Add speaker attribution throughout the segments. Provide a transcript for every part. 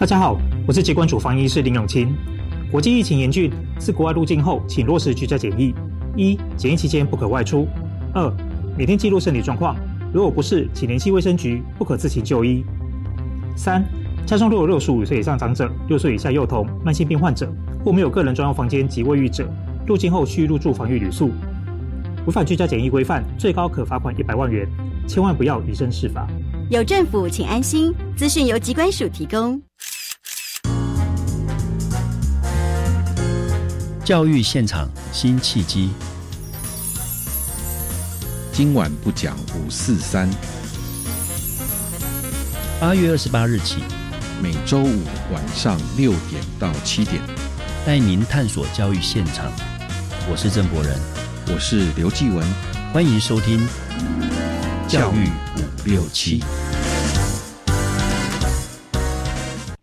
Speaker 1: 大家好，我是疾管主防医师林永清。国际疫情严峻，自国外入境后，请落实居家检疫。一、检疫期间不可外出。二、每天记录身体状况，如果不是，请联系卫生局，不可自行就医。三、家中若有六十五岁以上长者、六岁以下幼童、慢性病患者或没有个人专用房间及卫浴者，入境后需入住防疫旅宿。违反居家检疫规范，最高可罚款一百万元。千万不要以身试法。
Speaker 2: 有政府，请安心。资讯由机关署提供。
Speaker 3: 教育现场新契机。
Speaker 4: 今晚不讲五四三。
Speaker 3: 八月二十八日起，
Speaker 4: 每周五晚上六点到七点，
Speaker 3: 带您探索教育现场。我是郑博仁，
Speaker 4: 我是刘继文，
Speaker 3: 欢迎收听
Speaker 4: 教育五六七。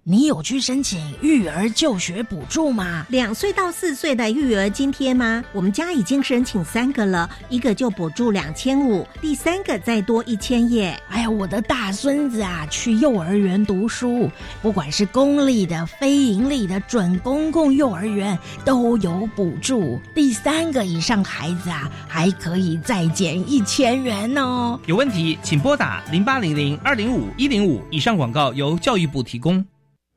Speaker 5: 你有去申请育儿就学补助吗？
Speaker 6: 两岁到四岁的育儿津贴吗？我们家已经申请三个了，一个就补助两千五，第三个再多一千耶。
Speaker 5: 哎呀，我的大孙子啊，去幼儿园读书，不管是公立的、非盈利的、准公共幼儿园都有补助。第三个以上孩子啊，还可以再减一千元哦。
Speaker 7: 有问题请拨打零八零零二零五一零五。以上广告由教育部提供。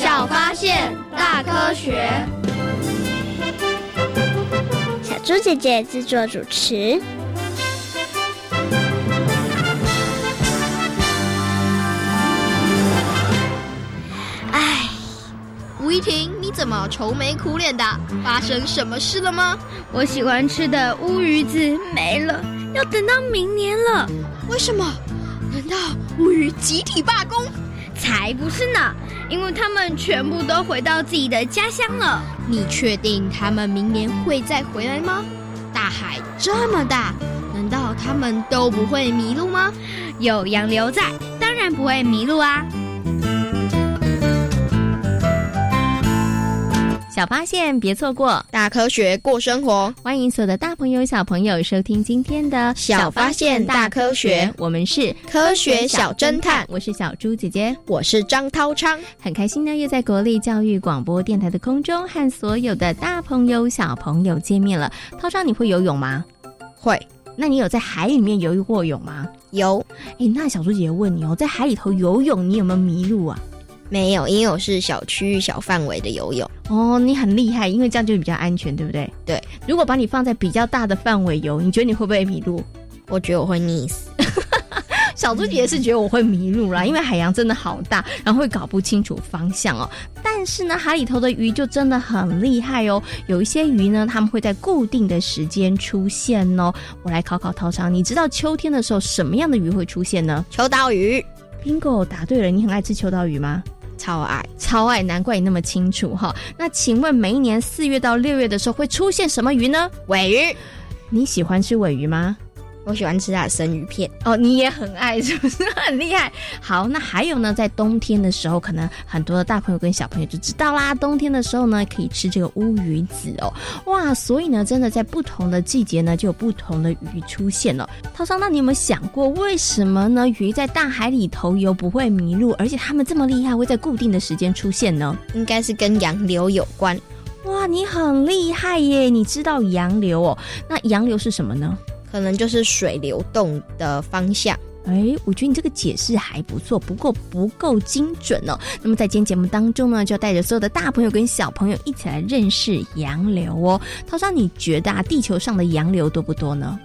Speaker 8: 小发现，大科学。
Speaker 9: 小猪姐姐制作主持。
Speaker 8: 哎，吴依婷，你怎么愁眉苦脸的？发生什么事了吗？
Speaker 10: 我喜欢吃的乌鱼子没了，要等到明年了。
Speaker 8: 为什么？难道乌鱼集体罢工？
Speaker 10: 才不是呢！因为他们全部都回到自己的家乡了。
Speaker 8: 你确定他们明年会再回来吗？大海这么大，难道他们都不会迷路吗？
Speaker 10: 有洋流在，当然不会迷路啊！
Speaker 2: 小发现，别错过
Speaker 8: 大科学过生活。
Speaker 2: 欢迎所有的大朋友、小朋友收听今天的
Speaker 8: 小发现大科学。
Speaker 2: 我们是
Speaker 8: 科学小侦探，
Speaker 2: 我是小猪姐姐，
Speaker 8: 我是张涛昌。
Speaker 2: 很开心呢，又在国立教育广播电台的空中和所有的大朋友、小朋友见面了。涛昌，你会游泳吗？
Speaker 8: 会。
Speaker 2: 那你有在海里面游过泳吗？
Speaker 8: 有。
Speaker 2: 哎，那小猪姐姐问你哦，在海里头游泳，你有没有迷路啊？
Speaker 8: 没有，因为我是小区域、小范围的游泳。
Speaker 2: 哦，你很厉害，因为这样就比较安全，对不对？
Speaker 8: 对。
Speaker 2: 如果把你放在比较大的范围游，你觉得你会不会迷路？
Speaker 8: 我觉得我会溺死。
Speaker 2: 小猪姐姐是觉得我会迷路啦，因为海洋真的好大，然后会搞不清楚方向哦。但是呢，海里头的鱼就真的很厉害哦。有一些鱼呢，它们会在固定的时间出现哦。我来考考涛昌，你知道秋天的时候什么样的鱼会出现呢？
Speaker 8: 秋刀鱼。
Speaker 2: Bingo，答对了。你很爱吃秋刀鱼吗？
Speaker 8: 超爱，
Speaker 2: 超爱，难怪你那么清楚哈。那请问每一年四月到六月的时候会出现什么鱼呢？
Speaker 8: 尾鱼。
Speaker 2: 你喜欢吃尾鱼吗？
Speaker 8: 我喜欢吃它的生鱼片
Speaker 2: 哦，你也很爱，是不是很厉害？好，那还有呢，在冬天的时候，可能很多的大朋友跟小朋友就知道啦。冬天的时候呢，可以吃这个乌鱼子哦，哇！所以呢，真的在不同的季节呢，就有不同的鱼出现了。涛涛，那你有没有想过，为什么呢？鱼在大海里头游不会迷路，而且它们这么厉害，会在固定的时间出现呢？
Speaker 8: 应该是跟洋流有关。
Speaker 2: 哇，你很厉害耶！你知道洋流哦？那洋流是什么呢？
Speaker 8: 可能就是水流动的方向。
Speaker 2: 哎，我觉得你这个解释还不错，不过不够精准哦。那么在今天节目当中呢，就要带着所有的大朋友跟小朋友一起来认识洋流哦。涛莎，你觉得啊，地球上的洋流多不多呢？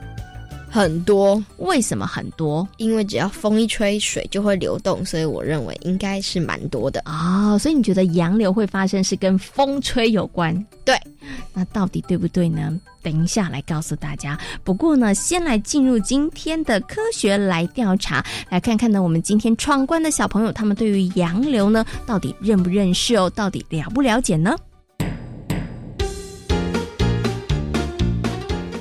Speaker 8: 很多，
Speaker 2: 为什么很多？
Speaker 8: 因为只要风一吹，水就会流动，所以我认为应该是蛮多的
Speaker 2: 哦。所以你觉得洋流会发生是跟风吹有关？
Speaker 8: 对，
Speaker 2: 那到底对不对呢？等一下来告诉大家。不过呢，先来进入今天的科学来调查，来看看呢，我们今天闯关的小朋友，他们对于洋流呢，到底认不认识哦？到底了不了解呢？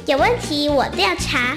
Speaker 9: 有问题我调查。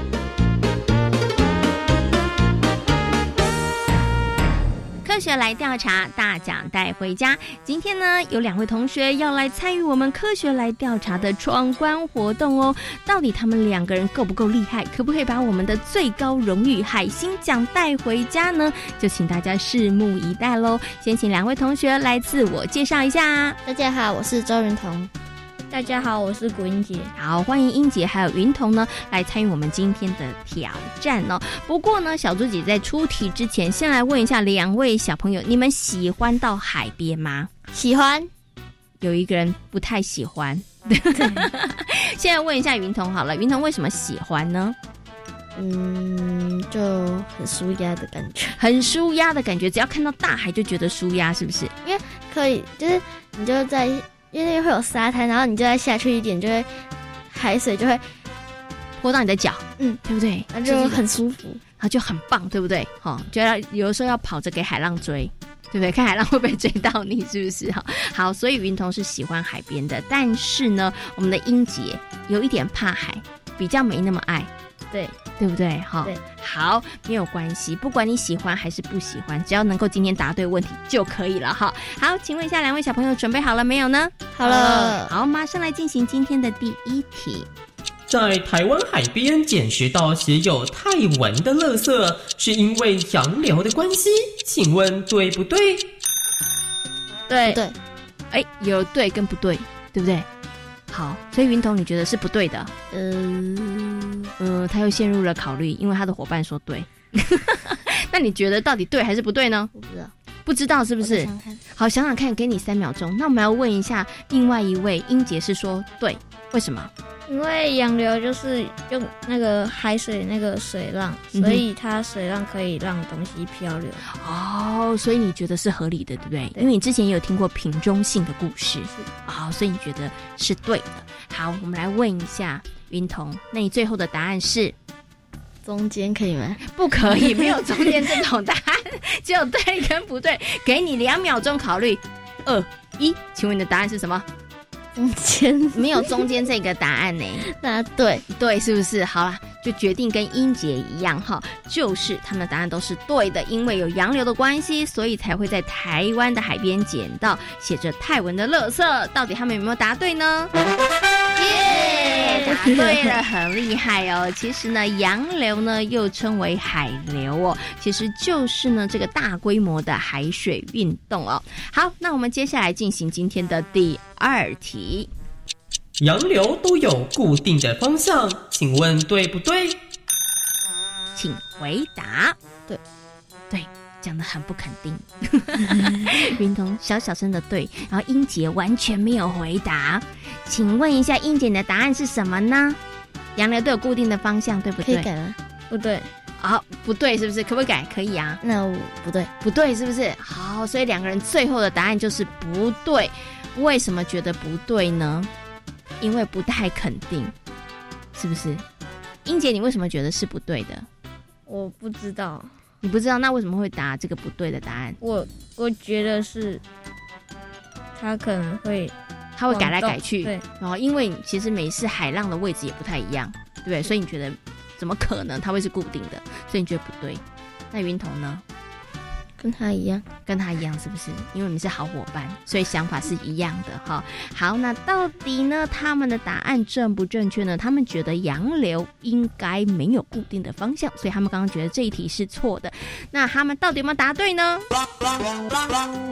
Speaker 2: 科学来调查，大奖带回家。今天呢，有两位同学要来参与我们科学来调查的闯关活动哦。到底他们两个人够不够厉害？可不可以把我们的最高荣誉海星奖带回家呢？就请大家拭目以待喽。先请两位同学来自我介绍一下。
Speaker 11: 大家好，我是周云彤。
Speaker 12: 大家好，我是古英杰。
Speaker 2: 好，欢迎英杰还有云彤呢来参与我们今天的挑战哦。不过呢，小猪姐在出题之前，先来问一下两位小朋友，你们喜欢到海边吗？
Speaker 11: 喜欢。
Speaker 2: 有一个人不太喜欢。现在问一下云彤好了，云彤为什么喜欢呢？
Speaker 11: 嗯，就很舒压的感觉，
Speaker 2: 很舒压的感觉，只要看到大海就觉得舒压，是不是？
Speaker 11: 因为可以，就是你就在。因为会有沙滩，然后你就再下去一点，就会海水就会
Speaker 2: 泼到你的脚，
Speaker 11: 嗯，
Speaker 2: 对不对？
Speaker 11: 那就很舒服，
Speaker 2: 然后就很棒，对不对？哈，就要有的时候要跑着给海浪追，对不对？看海浪会不会追到你，是不是？哈，好，所以云彤是喜欢海边的，但是呢，我们的英杰有一点怕海，比较没那么爱。
Speaker 11: 对，
Speaker 2: 对不对？哈，
Speaker 11: 对，
Speaker 2: 好，没有关系，不管你喜欢还是不喜欢，只要能够今天答对问题就可以了。哈，好，请问一下两位小朋友准备好了没有呢？
Speaker 11: 好了，
Speaker 2: 好，马上来进行今天的第一题。
Speaker 13: 在台湾海边捡拾到写有泰文的垃圾，是因为洋流的关系，请问对不对？
Speaker 11: 对对，
Speaker 2: 哎，有对跟不对，对不对？好，所以云彤你觉得是不对的？
Speaker 11: 嗯，
Speaker 2: 呃，他又陷入了考虑，因为他的伙伴说对。那你觉得到底对还是不对呢？
Speaker 11: 不知道，
Speaker 2: 不知道是不是？好，想想看，给你三秒钟。那我们要问一下另外一位英杰是说对，为什么？
Speaker 12: 因为洋流就是用那个海水那个水浪，所以它水浪可以让东西漂流。
Speaker 2: 哦，所以你觉得是合理的，对不对？因为你之前也有听过瓶中性的故事，好，所以你觉得是对的。好，我们来问一下云彤，那你最后的答案是
Speaker 11: 中间可以吗？
Speaker 2: 不可以，没有中间这种答案，只有对跟不对。给你两秒钟考虑，二一，请问你的答案是什么？
Speaker 11: 中间
Speaker 2: 没有中间这个答案呢？
Speaker 11: 那对
Speaker 2: 对，是不是？好了，就决定跟英杰一样哈，就是他们的答案都是对的，因为有洋流的关系，所以才会在台湾的海边捡到写着泰文的垃圾。到底他们有没有答对呢？耶，答 对了，很厉害哦。其实呢，洋流呢又称为海流哦，其实就是呢这个大规模的海水运动哦。好，那我们接下来进行今天的第。二题，
Speaker 13: 洋流都有固定的方向，请问对不对？
Speaker 2: 请回答。
Speaker 11: 对，
Speaker 2: 对，讲的很不肯定。云彤小小声的对，然后英杰完全没有回答。请问一下，英杰的答案是什么呢？洋流都有固定的方向，对不对？
Speaker 11: 可以改吗？不对，
Speaker 2: 好，不对，是不是？可不可以改？可以啊。
Speaker 11: 那不对，
Speaker 2: 不对，是不是？好，所以两个人最后的答案就是不对。为什么觉得不对呢？因为不太肯定，是不是？英姐，你为什么觉得是不对的？
Speaker 12: 我不知道。
Speaker 2: 你不知道，那为什么会答这个不对的答案？
Speaker 12: 我我觉得是，他可能会，
Speaker 2: 他会改来改去，
Speaker 12: 对，
Speaker 2: 然后因为其实每次海浪的位置也不太一样，对不对？所以你觉得怎么可能它会是固定的？所以你觉得不对。那云彤呢？
Speaker 12: 跟他一样，
Speaker 2: 跟他一样，是不是？因为你是好伙伴，所以想法是一样的哈。好，那到底呢，他们的答案正不正确呢？他们觉得洋流应该没有固定的方向，所以他们刚刚觉得这一题是错的。那他们到底有没有答对呢？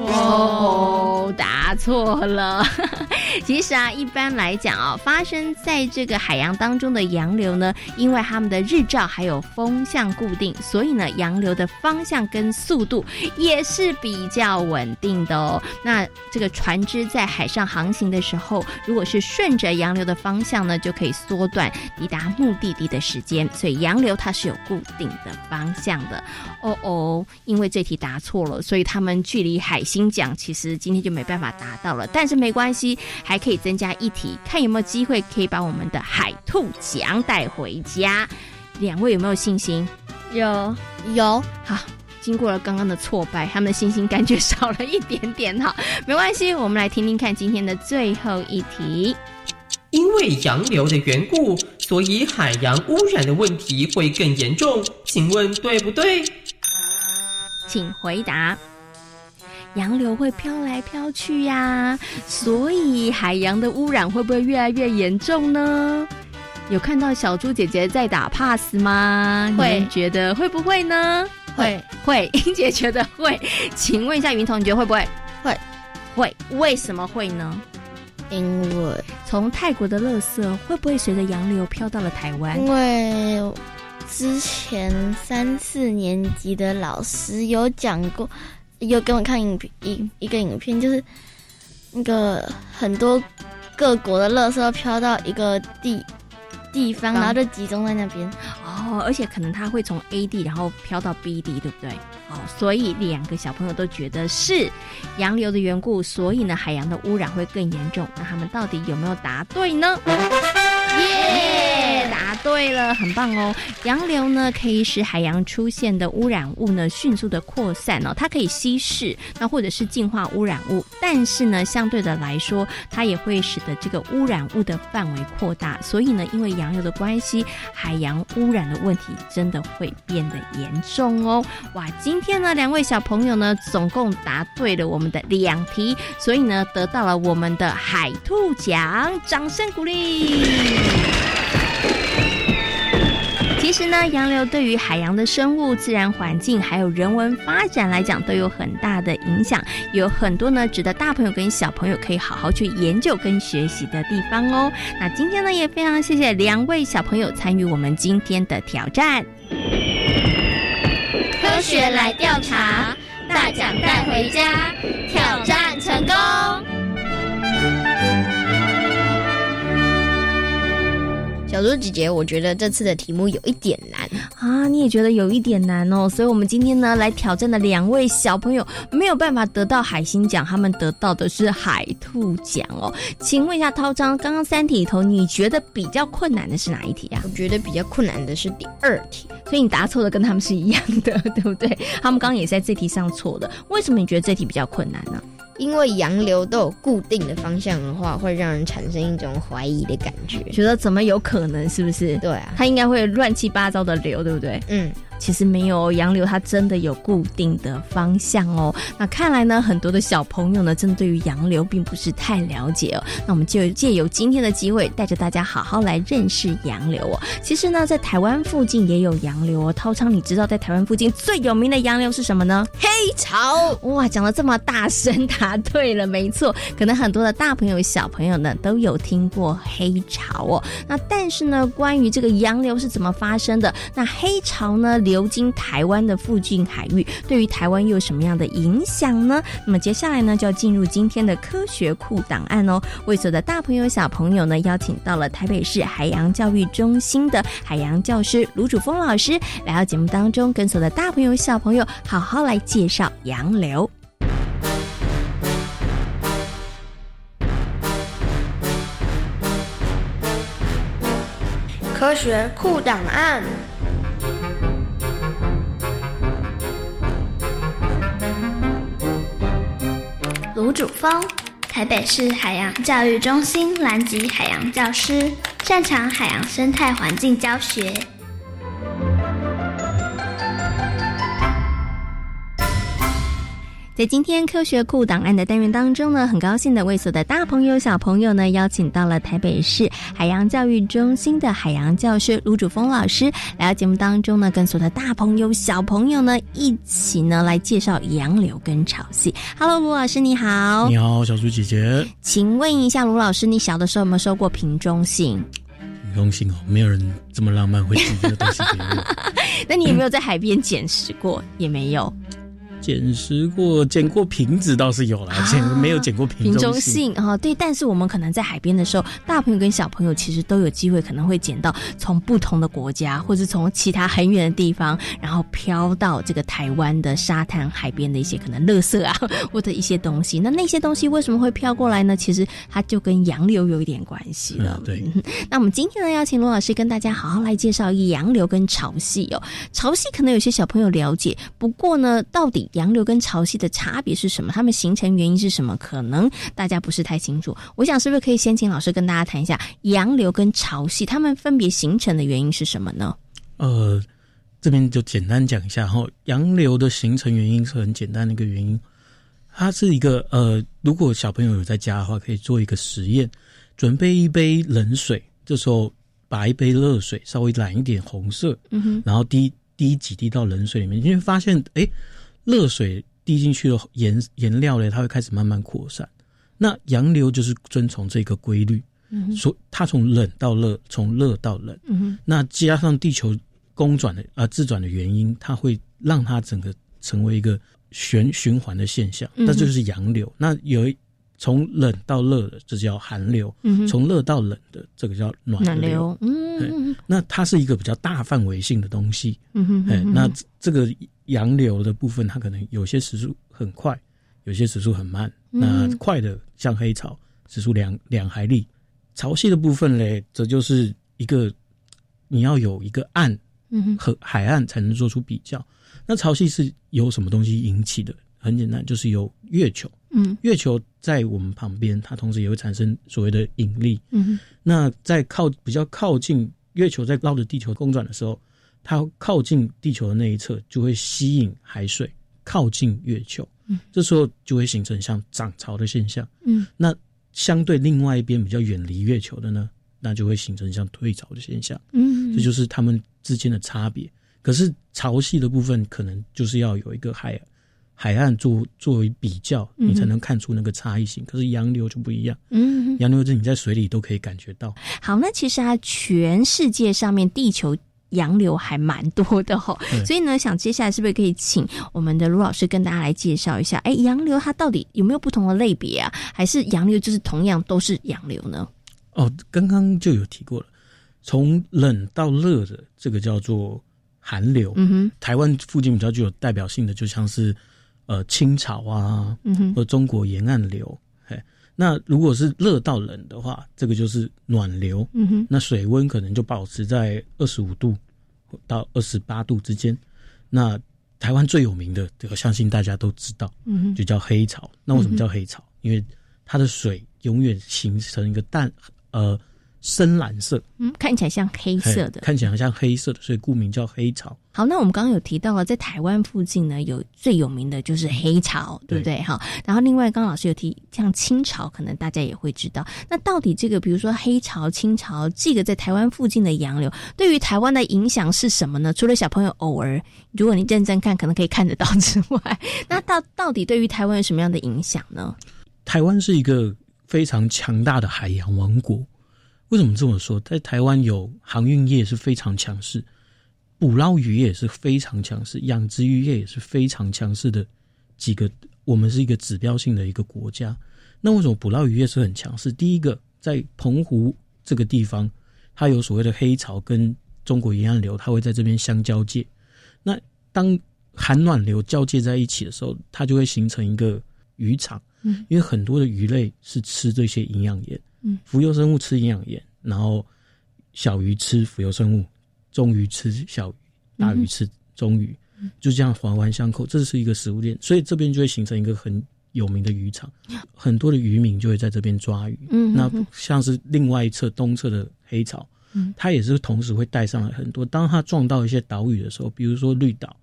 Speaker 2: 哦，答错了。其实啊，一般来讲啊，发生在这个海洋当中的洋流呢，因为他们的日照还有风向固定，所以呢，洋流的方向跟速度。也是比较稳定的哦。那这个船只在海上航行的时候，如果是顺着洋流的方向呢，就可以缩短抵达目的地的时间。所以洋流它是有固定的方向的。哦哦，因为这题答错了，所以他们距离海星奖其实今天就没办法达到了。但是没关系，还可以增加一题，看有没有机会可以把我们的海兔奖带回家。两位有没有信心？
Speaker 12: 有
Speaker 2: 有，好。经过了刚刚的挫败，他们的信心感觉少了一点点哈，没关系，我们来听听看今天的最后一题。
Speaker 13: 因为洋流的缘故，所以海洋污染的问题会更严重，请问对不对？
Speaker 2: 请回答。洋流会飘来飘去呀，所以海洋的污染会不会越来越严重呢？有看到小猪姐姐在打 pass 吗？
Speaker 12: 会
Speaker 2: 觉得会不会呢？
Speaker 12: 会
Speaker 2: 会，英姐觉得会，请问一下云彤，你觉得会不会？
Speaker 12: 会
Speaker 2: 会，为什么会呢？
Speaker 12: 因为
Speaker 2: 从泰国的垃圾会不会随着洋流飘到了台湾？
Speaker 12: 因为之前三四年级的老师有讲过，有给我看影影一一个影片，就是那个很多各国的垃圾飘到一个地。地方，然后就集中在那边
Speaker 2: 哦，而且可能它会从 A 地，然后飘到 B 地，对不对？哦，所以两个小朋友都觉得是洋流的缘故，所以呢，海洋的污染会更严重。那他们到底有没有答对呢？耶，答对了，很棒哦！洋流呢，可以使海洋出现的污染物呢迅速的扩散哦，它可以稀释，那或者是净化污染物，但是呢，相对的来说，它也会使得这个污染物的范围扩大。所以呢，因为洋流的关系，海洋污染的问题真的会变得严重哦。哇，今天呢，两位小朋友呢，总共答对了我们的两题，所以呢，得到了我们的海兔奖，掌声鼓励。其实呢，洋流对于海洋的生物、自然环境还有人文发展来讲，都有很大的影响，有很多呢值得大朋友跟小朋友可以好好去研究跟学习的地方哦。那今天呢，也非常谢谢两位小朋友参与我们今天的挑战。
Speaker 10: 科学来调查，大奖带回家，挑战成功。
Speaker 12: 小猪姐姐，我觉得这次的题目有一点难
Speaker 2: 啊！你也觉得有一点难哦，所以我们今天呢来挑战的两位小朋友没有办法得到海星奖，他们得到的是海兔奖哦。请问一下涛章，刚刚三题里头，你觉得比较困难的是哪一题啊？
Speaker 12: 我觉得比较困难的是第二题，
Speaker 2: 所以你答错的跟他们是一样的，对不对？他们刚刚也在这题上错的，为什么你觉得这题比较困难呢？
Speaker 12: 因为洋流都有固定的方向的话，会让人产生一种怀疑的感觉，
Speaker 2: 觉得怎么有可能？是不是？
Speaker 12: 对啊，
Speaker 2: 它应该会乱七八糟的流，对不对？
Speaker 12: 嗯。
Speaker 2: 其实没有洋流，它真的有固定的方向哦。那看来呢，很多的小朋友呢，真的对于洋流并不是太了解哦。那我们就借由今天的机会，带着大家好好来认识洋流哦。其实呢，在台湾附近也有洋流哦。涛昌，你知道在台湾附近最有名的洋流是什么呢？
Speaker 12: 黑潮！
Speaker 2: 哇，讲的这么大声，答对了，没错。可能很多的大朋友、小朋友呢，都有听过黑潮哦。那但是呢，关于这个洋流是怎么发生的？那黑潮呢？流经台湾的附近海域，对于台湾又有什么样的影响呢？那么接下来呢，就要进入今天的科学库档案哦。为所有的大朋友、小朋友呢，邀请到了台北市海洋教育中心的海洋教师卢主峰老师来到节目当中，跟所有的大朋友、小朋友好好来介绍洋流。
Speaker 14: 科学库档案。
Speaker 10: 卢主峰，台北市海洋教育中心蓝级海洋教师，擅长海洋生态环境教学。
Speaker 2: 在今天科学库档案的单元当中呢，很高兴的为所有的大朋友、小朋友呢，邀请到了台北市海洋教育中心的海洋教师卢主峰老师来到节目当中呢，跟所有的大朋友、小朋友呢一起呢来介绍洋流跟潮汐。Hello，卢老师你好，
Speaker 14: 你好，小猪姐姐，
Speaker 2: 请问一下卢老师，你小的时候有没有收过瓶中信？
Speaker 14: 瓶中信哦，没有人这么浪漫会寄这个东西给我。
Speaker 2: 那你有没有在海边捡拾过？也没有。
Speaker 14: 捡拾过，捡过瓶子倒是有了，捡没有捡过瓶中
Speaker 2: 信啊？对，但是我们可能在海边的时候，大朋友跟小朋友其实都有机会，可能会捡到从不同的国家，或者从其他很远的地方，然后飘到这个台湾的沙滩海边的一些可能垃圾啊，或者一些东西。那那些东西为什么会飘过来呢？其实它就跟洋流有一点关系了。
Speaker 14: 对，
Speaker 2: 那我们今天呢，邀请罗老师跟大家好好来介绍洋流跟潮汐哦。潮汐可能有些小朋友了解，不过呢，到底洋流跟潮汐的差别是什么？它们形成原因是什么？可能大家不是太清楚。我想是不是可以先请老师跟大家谈一下洋流跟潮汐，它们分别形成的原因是什么呢？
Speaker 14: 呃，这边就简单讲一下哈。洋流的形成原因是很简单的一个原因，它是一个呃，如果小朋友有在家的话，可以做一个实验，准备一杯冷水，这时候把一杯热水稍微染一点红色，嗯哼，然后滴滴几滴到冷水里面，你会发现，哎。热水滴进去的颜颜料呢，它会开始慢慢扩散。那洋流就是遵从这个规律，所它从冷到热，从热到冷。嗯那加上地球公转的啊自转的原因，它会让它整个成为一个循循环的现象，那就是洋流。那有从冷到热的，这叫寒流；从热到冷的，这个叫暖流。嗯，那它是一个比较大范围性的东西。嗯哼，哎，那这个。洋流的部分，它可能有些时速很快，有些时速很慢。那快的像黑潮，时速两两海里；潮汐的部分嘞，则就是一个你要有一个岸和海岸才能做出比较。那潮汐是由什么东西引起的？很简单，就是由月球。嗯，月球在我们旁边，它同时也会产生所谓的引力。嗯，那在靠比较靠近月球，在绕着地球公转的时候。它靠近地球的那一侧，就会吸引海水靠近月球，嗯，这时候就会形成像涨潮的现象，嗯，那相对另外一边比较远离月球的呢，那就会形成像退潮的现象，嗯，这就是它们之间的差别。可是潮汐的部分，可能就是要有一个海海岸做作为比较，你才能看出那个差异性。可是洋流就不一样，嗯，洋流是你在水里都可以感觉到。
Speaker 2: 好，那其实啊，全世界上面地球。洋流还蛮多的哈，所以呢，想接下来是不是可以请我们的卢老师跟大家来介绍一下？哎，洋流它到底有没有不同的类别啊？还是洋流就是同样都是洋流呢？
Speaker 14: 哦，刚刚就有提过了，从冷到热的这个叫做寒流。嗯哼，台湾附近比较具有代表性的，就像是呃清朝啊，或中国沿岸流。嘿，那如果是热到冷的话，这个就是暖流。嗯哼，那水温可能就保持在二十五度到二十八度之间。那台湾最有名的，我相信大家都知道，就叫黑潮。那为什么叫黑潮？因为它的水永远形成一个淡呃。深蓝色，
Speaker 2: 嗯，看起来像黑色的，
Speaker 14: 看起来像黑色的，所以故名叫黑潮。
Speaker 2: 好，那我们刚刚有提到了，在台湾附近呢，有最有名的就是黑潮，对不对？哈，然后另外刚老师有提，像清朝，可能大家也会知道。那到底这个，比如说黑潮、清朝，这个在台湾附近的洋流，对于台湾的影响是什么呢？除了小朋友偶尔，如果你认真看，可能可以看得到之外，那到到底对于台湾有什么样的影响呢？
Speaker 14: 台湾是一个非常强大的海洋王国。为什么这么说？在台湾有航运业是非常强势，捕捞渔业是非常强势，养殖渔业也是非常强势的几个。我们是一个指标性的一个国家。那为什么捕捞渔业是很强势？第一个，在澎湖这个地方，它有所谓的黑潮跟中国沿岸流，它会在这边相交界。那当寒暖流交界在一起的时候，它就会形成一个渔场。嗯，因为很多的鱼类是吃这些营养盐。嗯，浮游生物吃营养盐，然后小鱼吃浮游生物，中鱼吃小鱼，大鱼吃中鱼，嗯就这样环环相扣，这是一个食物链，所以这边就会形成一个很有名的渔场，很多的渔民就会在这边抓鱼。
Speaker 15: 嗯，
Speaker 14: 那像是另外一侧东侧的黑潮，
Speaker 15: 嗯，
Speaker 14: 它也是同时会带上来很多。当它撞到一些岛屿的时候，比如说绿岛，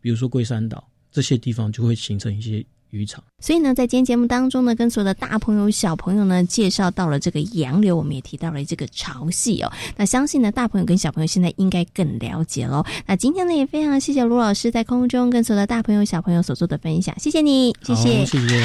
Speaker 14: 比如说龟山岛这些地方，就会形成一些。渔场，
Speaker 15: 所以呢，在今天节目当中呢，跟所有的大朋友、小朋友呢，介绍到了这个洋流，我们也提到了这个潮汐哦。那相信呢，大朋友跟小朋友现在应该更了解喽。那今天呢，也非常谢谢卢老师在空中跟所有的大朋友、小朋友所做的分享，谢谢你，谢谢，
Speaker 14: 谢谢。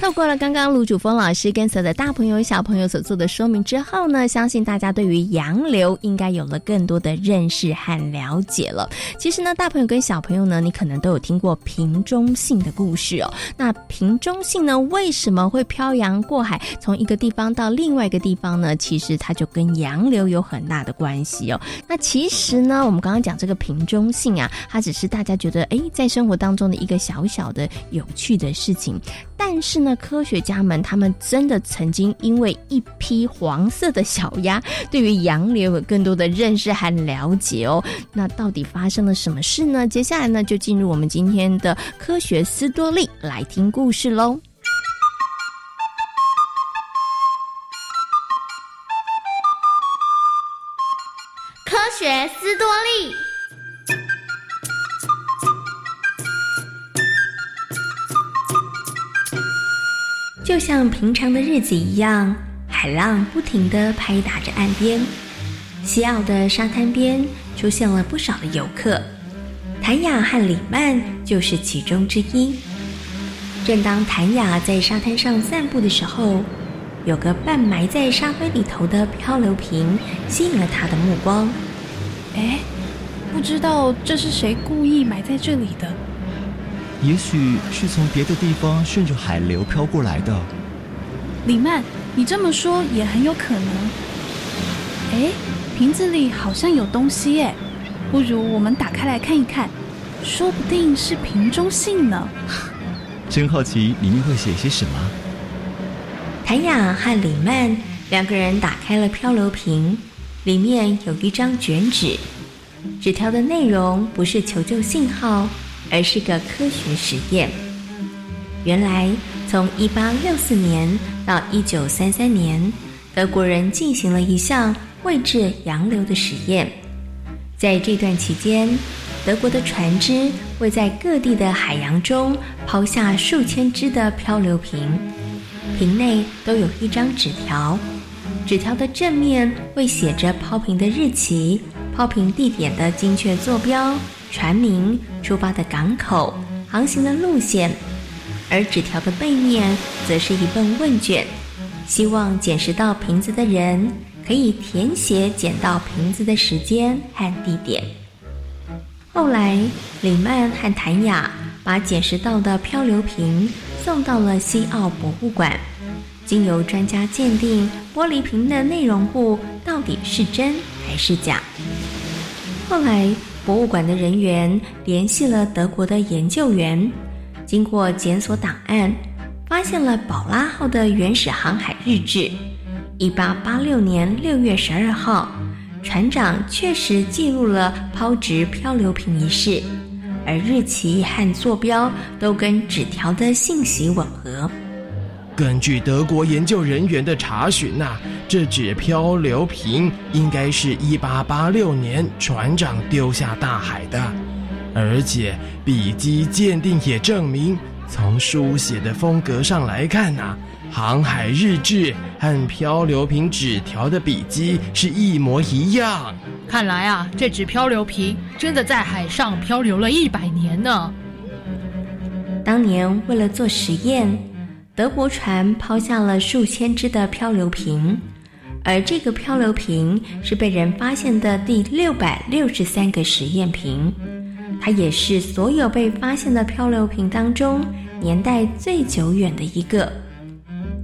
Speaker 15: 透过了刚刚卢主峰老师跟所有的大朋友小朋友所做的说明之后呢，相信大家对于洋流应该有了更多的认识和了解了。其实呢，大朋友跟小朋友呢，你可能都有听过瓶中信的故事哦。那瓶中信呢，为什么会漂洋过海从一个地方到另外一个地方呢？其实它就跟洋流有很大的关系哦。那其实呢，我们刚刚讲这个瓶中信啊，它只是大家觉得哎，在生活当中的一个小小的的有趣的事情，但是呢。科学家们，他们真的曾经因为一批黄色的小鸭，对于洋流有更多的认识和了解哦。那到底发生了什么事呢？接下来呢，就进入我们今天的科学斯多利来听故事喽。
Speaker 16: 科学斯多利。
Speaker 15: 就像平常的日子一样，海浪不停地拍打着岸边。西澳的沙滩边出现了不少的游客，谭雅和李曼就是其中之一。正当谭雅在沙滩上散步的时候，有个半埋在沙堆里头的漂流瓶吸引了他的目光。
Speaker 17: 哎，不知道这是谁故意埋在这里的？
Speaker 18: 也许是从别的地方顺着海流飘过来的。
Speaker 17: 李曼，你这么说也很有可能。哎，瓶子里好像有东西哎，不如我们打开来看一看，说不定是瓶中信呢。
Speaker 18: 真好奇里面会写些什么。
Speaker 15: 谭雅和李曼两个人打开了漂流瓶，里面有一张卷纸，纸条的内容不是求救信号。而是个科学实验。原来，从一八六四年到一九三三年，德国人进行了一项绘制洋流的实验。在这段期间，德国的船只会在各地的海洋中抛下数千只的漂流瓶，瓶内都有一张纸条，纸条的正面会写着抛瓶的日期、抛瓶地点的精确坐标。船名、出发的港口、航行的路线，而纸条的背面则是一份问卷，希望捡拾到瓶子的人可以填写捡到瓶子的时间和地点。后来，李曼和谭雅把捡拾到的漂流瓶送到了西澳博物馆，经由专家鉴定，玻璃瓶的内容物到底是真还是假。后来。博物馆的人员联系了德国的研究员，经过检索档案，发现了“宝拉号”的原始航海日志。一八八六年六月十二号，船长确实记录了抛掷漂流瓶一事，而日期和坐标都跟纸条的信息吻合。
Speaker 19: 根据德国研究人员的查询呐，这只漂流瓶应该是一八八六年船长丢下大海的，而且笔迹鉴定也证明，从书写的风格上来看呐，航海日志和漂流瓶纸条的笔迹是一模一样。
Speaker 20: 看来啊，这只漂流瓶真的在海上漂流了一百年呢。
Speaker 15: 当年为了做实验。德国船抛下了数千只的漂流瓶，而这个漂流瓶是被人发现的第六百六十三个实验瓶，它也是所有被发现的漂流瓶当中年代最久远的一个。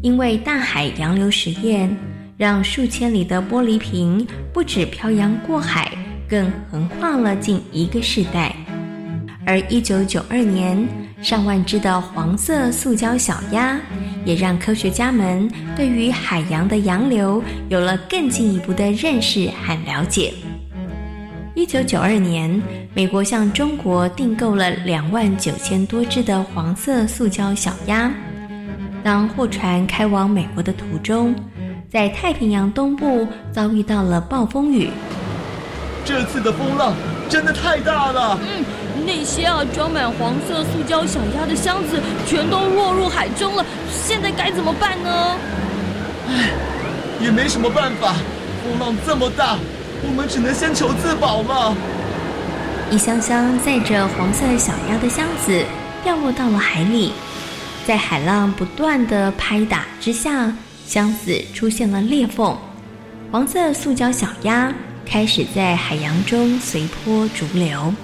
Speaker 15: 因为大海洋流实验，让数千里的玻璃瓶不止漂洋过海，更横跨了近一个世代。而一九九二年。上万只的黄色塑胶小鸭，也让科学家们对于海洋的洋流有了更进一步的认识和了解。一九九二年，美国向中国订购了两万九千多只的黄色塑胶小鸭。当货船开往美国的途中，在太平洋东部遭遇到了暴风雨。
Speaker 21: 这次的风浪真的太大了。
Speaker 22: 嗯，那些啊装满黄色塑胶小鸭的箱子全都落入海中了，现在该怎么办呢？
Speaker 21: 唉，也没什么办法，风浪这么大，我们只能先求自保了。
Speaker 15: 一箱箱载着黄色小鸭的箱子掉落到了海里，在海浪不断的拍打之下，箱子出现了裂缝，黄色塑胶小鸭。开始在海洋中随波逐流。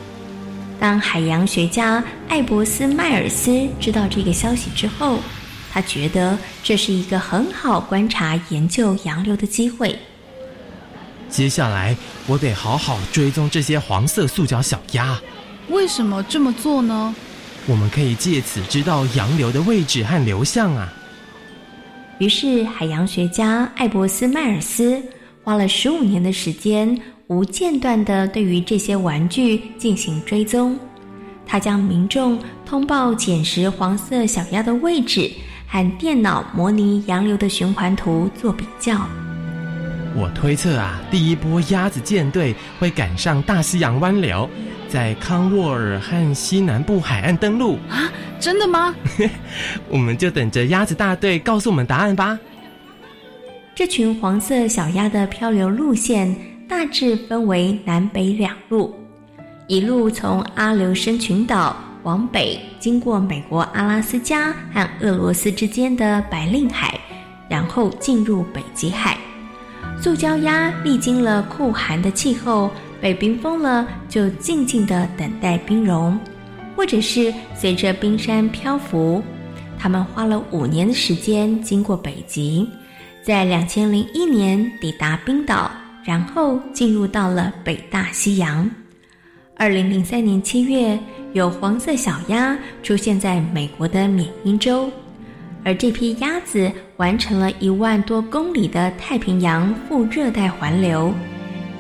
Speaker 15: 当海洋学家艾伯斯迈尔斯知道这个消息之后，他觉得这是一个很好观察研究洋流的机会。
Speaker 19: 接下来，我得好好追踪这些黄色塑胶小鸭。
Speaker 17: 为什么这么做呢？
Speaker 19: 我们可以借此知道洋流的位置和流向啊。
Speaker 15: 于是，海洋学家艾伯斯迈尔斯。花了十五年的时间，无间断地对于这些玩具进行追踪。他将民众通报捡拾黄色小鸭的位置和电脑模拟洋流的循环图做比较。
Speaker 19: 我推测啊，第一波鸭子舰队会赶上大西洋湾流，在康沃尔和西南部海岸登陆。
Speaker 17: 啊，真的吗？
Speaker 19: 我们就等着鸭子大队告诉我们答案吧。
Speaker 15: 这群黄色小鸭的漂流路线大致分为南北两路，一路从阿留申群岛往北，经过美国阿拉斯加和俄罗斯之间的白令海，然后进入北极海。塑胶鸭历经了酷寒的气候，被冰封了，就静静地等待冰融，或者是随着冰山漂浮。他们花了五年的时间经过北极。在两千零一年抵达冰岛，然后进入到了北大西洋。二零零三年七月，有黄色小鸭出现在美国的缅因州，而这批鸭子完成了一万多公里的太平洋副热带环流，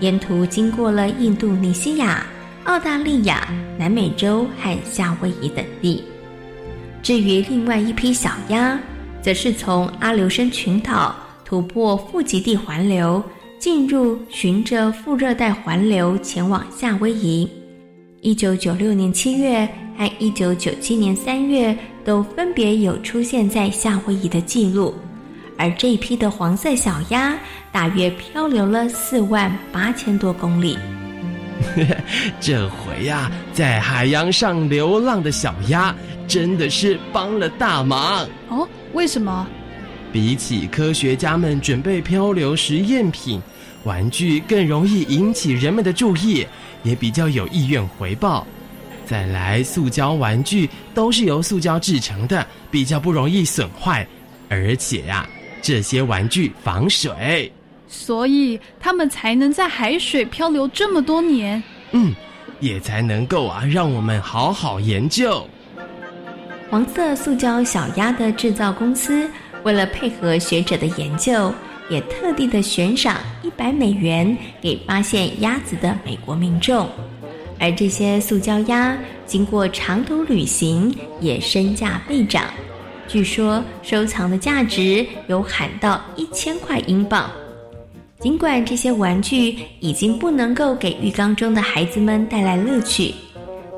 Speaker 15: 沿途经过了印度尼西亚、澳大利亚、南美洲和夏威夷等地。至于另外一批小鸭，则是从阿留申群岛。突破富极地环流，进入循着副热带环流前往夏威夷。一九九六年七月和一九九七年三月都分别有出现在夏威夷的记录。而这一批的黄色小鸭大约漂流了四万八千多公里。
Speaker 19: 这回呀，在海洋上流浪的小鸭真的是帮了大忙
Speaker 17: 哦！为什么？
Speaker 19: 比起科学家们准备漂流实验品，玩具更容易引起人们的注意，也比较有意愿回报。再来，塑胶玩具都是由塑胶制成的，比较不容易损坏，而且呀，这些玩具防水，
Speaker 17: 所以它们才能在海水漂流这么多年。
Speaker 19: 嗯，也才能够啊，让我们好好研究。
Speaker 15: 黄色塑胶小鸭的制造公司。为了配合学者的研究，也特地的悬赏一百美元给发现鸭子的美国民众，而这些塑胶鸭经过长途旅行也身价倍涨，据说收藏的价值有喊到一千块英镑。尽管这些玩具已经不能够给浴缸中的孩子们带来乐趣。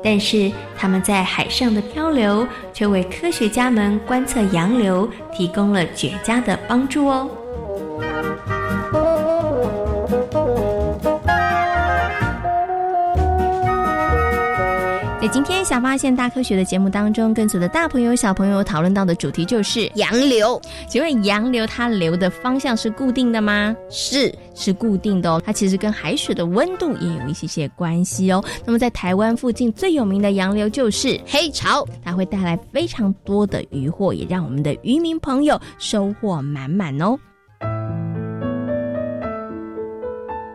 Speaker 15: 但是他们在海上的漂流，却为科学家们观测洋流提供了绝佳的帮助哦。今天《小发现大科学》的节目当中，跟随的大朋友、小朋友讨论到的主题就是
Speaker 2: 洋流。
Speaker 15: 请问洋流它流的方向是固定的吗？
Speaker 2: 是，
Speaker 15: 是固定的哦。它其实跟海水的温度也有一些些关系哦。那么在台湾附近最有名的洋流就是
Speaker 2: 黑潮，
Speaker 15: 它会带来非常多的渔获，也让我们的渔民朋友收获满满哦。